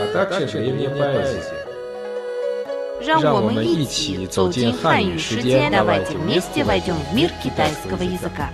а также древняя поэзия. 让我们让我们一一起起走走进进汉汉语世语世界界， давайте давайте вместе вместе войдем в мир войдем в китайского китайского языка.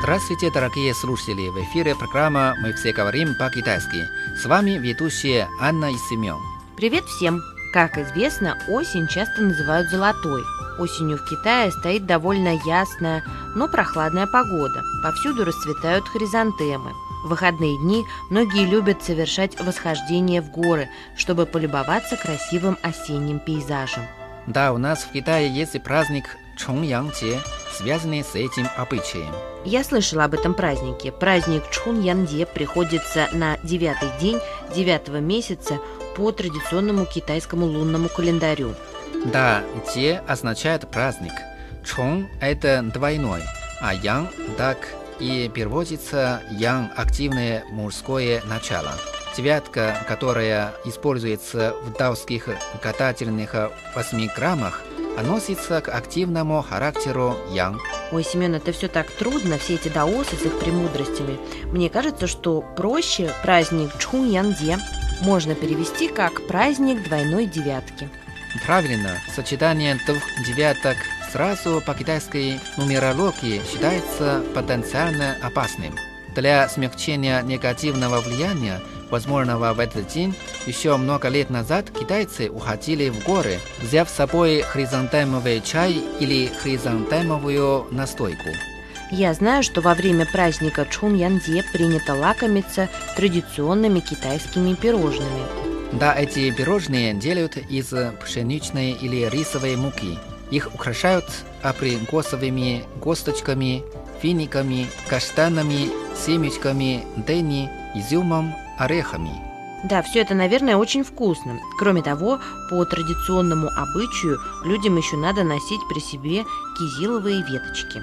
Здравствуйте, дорогие слушатели! В эфире программа «Мы все говорим по-китайски». С вами ведущие Анна и Семен. Привет всем! Как известно, осень часто называют золотой. Осенью в Китае стоит довольно ясная, но прохладная погода. Повсюду расцветают хризантемы. В выходные дни многие любят совершать восхождение в горы, чтобы полюбоваться красивым осенним пейзажем. Да, у нас в Китае есть праздник Чонgyangje, связанный с этим обычаем. Я слышала об этом празднике. Праздник Чхун Янде приходится на девятый день девятого месяца по традиционному китайскому лунному календарю. Да, Де означает праздник. Чон – это двойной, а Ян – так и переводится Ян – активное мужское начало. Девятка, которая используется в даосских гадательных восьмиграммах, относится к активному характеру Ян. Ой, Семен, это все так трудно, все эти даосы с их премудростями. Мне кажется, что проще праздник Чхун Янде можно перевести как праздник двойной девятки. Правильно, сочетание двух девяток сразу по китайской нумерологии считается потенциально опасным. Для смягчения негативного влияния, возможного в этот день, еще много лет назад китайцы уходили в горы, взяв с собой хризантемовый чай или хризантемовую настойку. Я знаю, что во время праздника Чхун Янде принято лакомиться традиционными китайскими пирожными. Да, эти пирожные делают из пшеничной или рисовой муки. Их украшают априкосовыми косточками, финиками, каштанами, семечками, дыни, изюмом, орехами. Да, все это, наверное, очень вкусно. Кроме того, по традиционному обычаю людям еще надо носить при себе кизиловые веточки.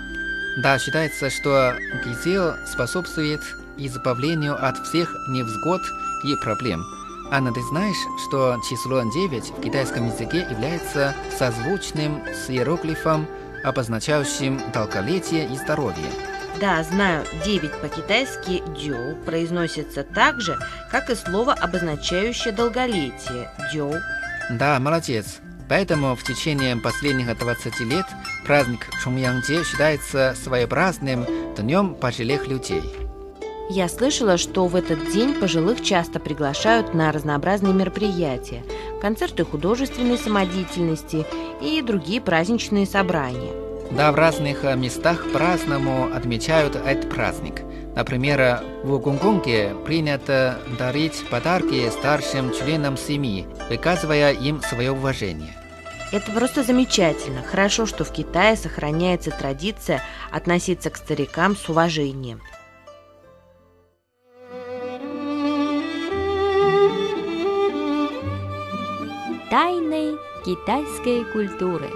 Да, считается, что кизил способствует избавлению от всех невзгод и проблем. Анна, ты знаешь, что число 9 в китайском языке является созвучным с иероглифом, обозначающим долголетие и здоровье? Да, знаю, 9 по-китайски «дёу» произносится так же, как и слово, обозначающее долголетие «дёу». Да, молодец. Поэтому в течение последних 20 лет праздник Чуньянгде считается своеобразным днем пожилых людей. Я слышала, что в этот день пожилых часто приглашают на разнообразные мероприятия, концерты художественной самодеятельности и другие праздничные собрания. Да, в разных э, местах по-разному отмечают этот праздник. Например, в Гонконге принято дарить подарки старшим членам семьи, выказывая им свое уважение. Это просто замечательно. Хорошо, что в Китае сохраняется традиция относиться к старикам с уважением. Китайской культуры.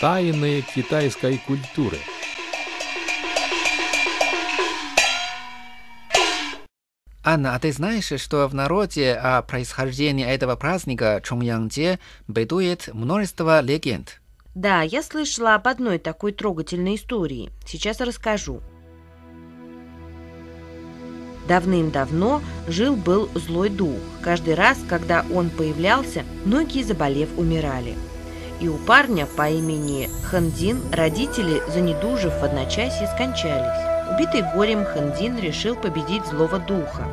Тайны китайской культуры. Анна, а ты знаешь, что в народе о происхождении этого праздника Чонgyangде бытует множество легенд? Да, я слышала об одной такой трогательной истории. Сейчас расскажу. Давным-давно жил-был злой дух. Каждый раз, когда он появлялся, многие, заболев, умирали. И у парня по имени Хандин родители, занедужив в одночасье, скончались. Убитый горем Хандин решил победить злого духа.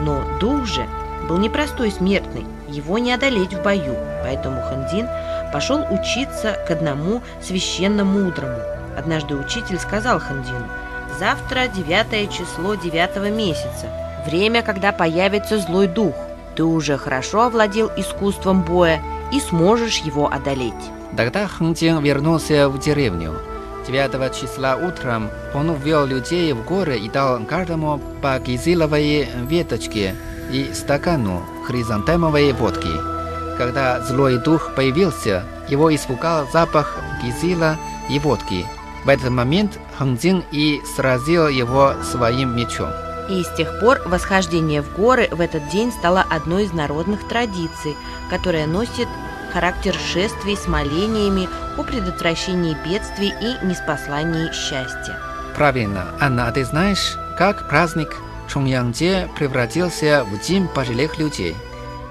Но дух же был непростой смертный, его не одолеть в бою, поэтому Хандин пошел учиться к одному священно-мудрому. Однажды учитель сказал Хандину, «Завтра девятое число девятого месяца, время, когда появится злой дух. ты уже хорошо овладел искусством боя и сможешь его одолеть. Тогда Хэнтин вернулся в деревню. 9 числа утром он ввел людей в горы и дал каждому по гизиловой веточке и стакану хризантемовой водки. Когда злой дух появился, его испугал запах гизила и водки. В этот момент Хэнтин и сразил его своим мечом. И с тех пор восхождение в горы в этот день стало одной из народных традиций, которая носит характер шествий с молениями о предотвращении бедствий и неспослании счастья. Правильно. Анна, а ты знаешь, как праздник Чуньянгде превратился в День пожилых людей?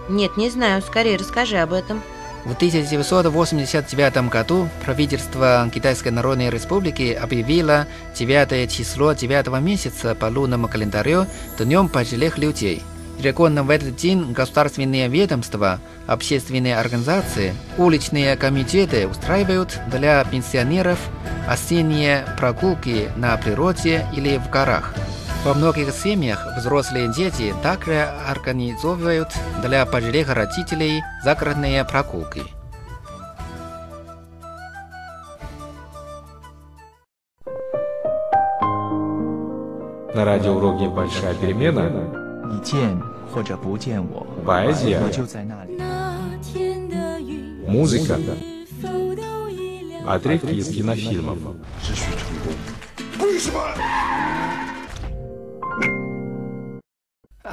Нет, не знаю, скорее расскажи об этом. В 1989 году правительство Китайской Народной Республики объявило 9 число 9 месяца по лунному календарю Днем пожилых людей. Регулярно в этот день государственные ведомства, общественные организации, уличные комитеты устраивают для пенсионеров осенние прогулки на природе или в горах. Во многих семьях взрослые дети также организовывают для пожилых родителей загородные прогулки. На радиоуроке «Большая перемена» поэзия, музыка, отрывки из кинофильмов.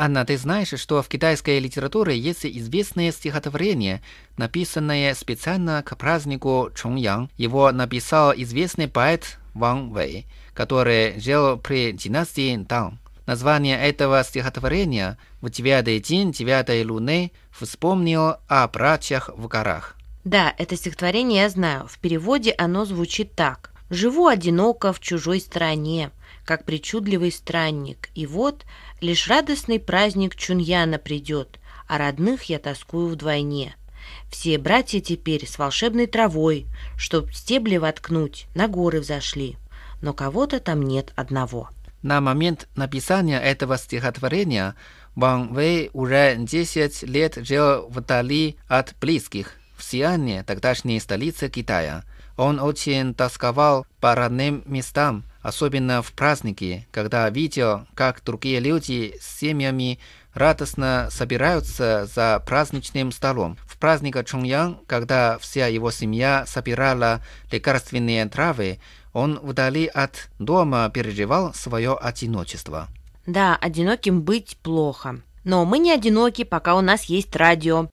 Анна, ты знаешь, что в китайской литературе есть известное стихотворение, написанное специально к празднику Чуньян. Его написал известный поэт Ван Вэй, который жил при династии Тang. Название этого стихотворения «В девятый день девятой луны» вспомнил о братьях в горах. Да, это стихотворение я знаю. В переводе оно звучит так. «Живу одиноко в чужой стране, как причудливый странник, и вот лишь радостный праздник Чуньяна придет, а родных я тоскую вдвойне. Все братья теперь с волшебной травой, чтоб стебли воткнуть, на горы взошли, но кого-то там нет одного». На момент написания этого стихотворения Ван Вэй уже 10 лет жил вдали от близких, в Сиане, тогдашней столице Китая. Он очень тосковал по родным местам, особенно в праздники, когда видел, как другие люди с семьями радостно собираются за праздничным столом. В праздник Чуньян, когда вся его семья собирала лекарственные травы, он вдали от дома переживал свое одиночество. Да, одиноким быть плохо. Но мы не одиноки, пока у нас есть радио.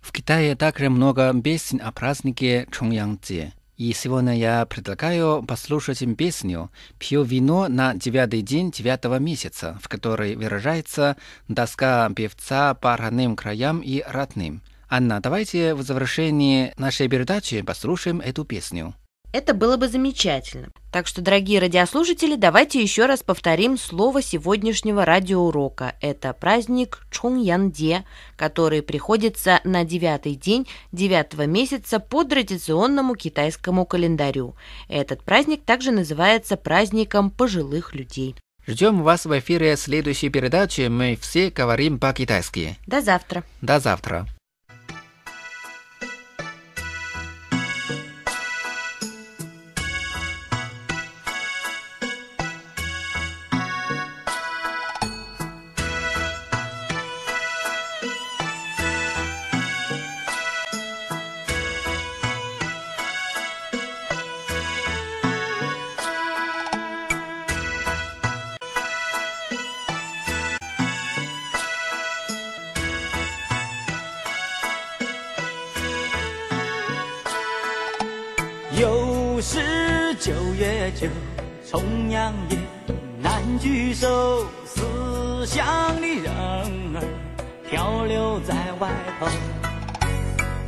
В Китае также много песен о празднике Чуньянгцзе. И сегодня я предлагаю послушать им песню «Пью вино на девятый день девятого месяца», в которой выражается тоска певца по родным краям и родным. Анна, давайте в завершении нашей передачи послушаем эту песню. Это было бы замечательно. Так что, дорогие радиослушатели, давайте еще раз повторим слово сегодняшнего радиоурока. Это праздник Чуньянде, который приходится на девятый день девятого месяца по традиционному китайскому календарю. Этот праздник также называется праздником пожилых людей. Ждем вас в эфире следующей передачи. Мы все говорим по-китайски. До завтра. До завтра. 重阳夜，难聚首，思乡的人儿漂流在外头。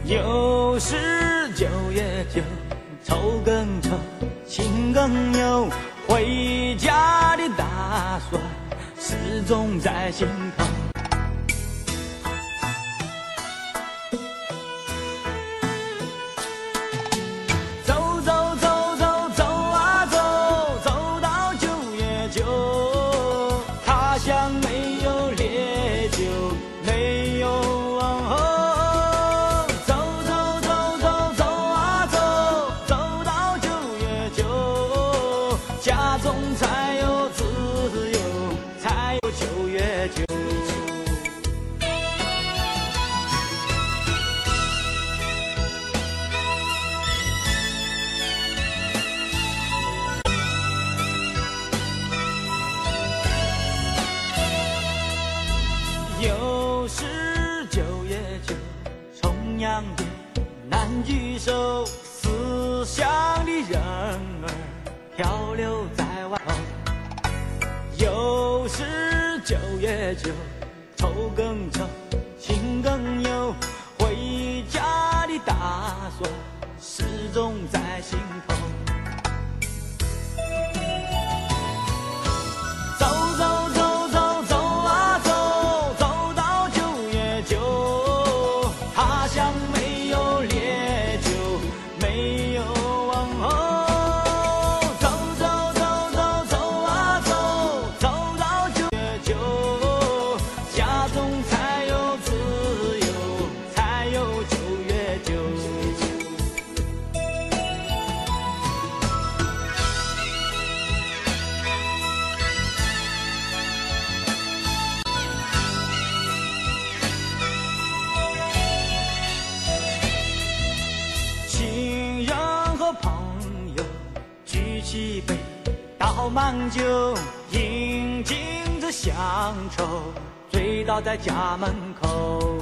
又是九月九，愁更愁，情更忧，回家的打算始终在心头。家中才有自由才有九月九又是九月九重阳夜难聚首思乡漂流在外头。又是九月九，愁更愁，情更忧，回家的打算始终在心头。倒满酒，饮尽这乡愁，醉倒在家门口。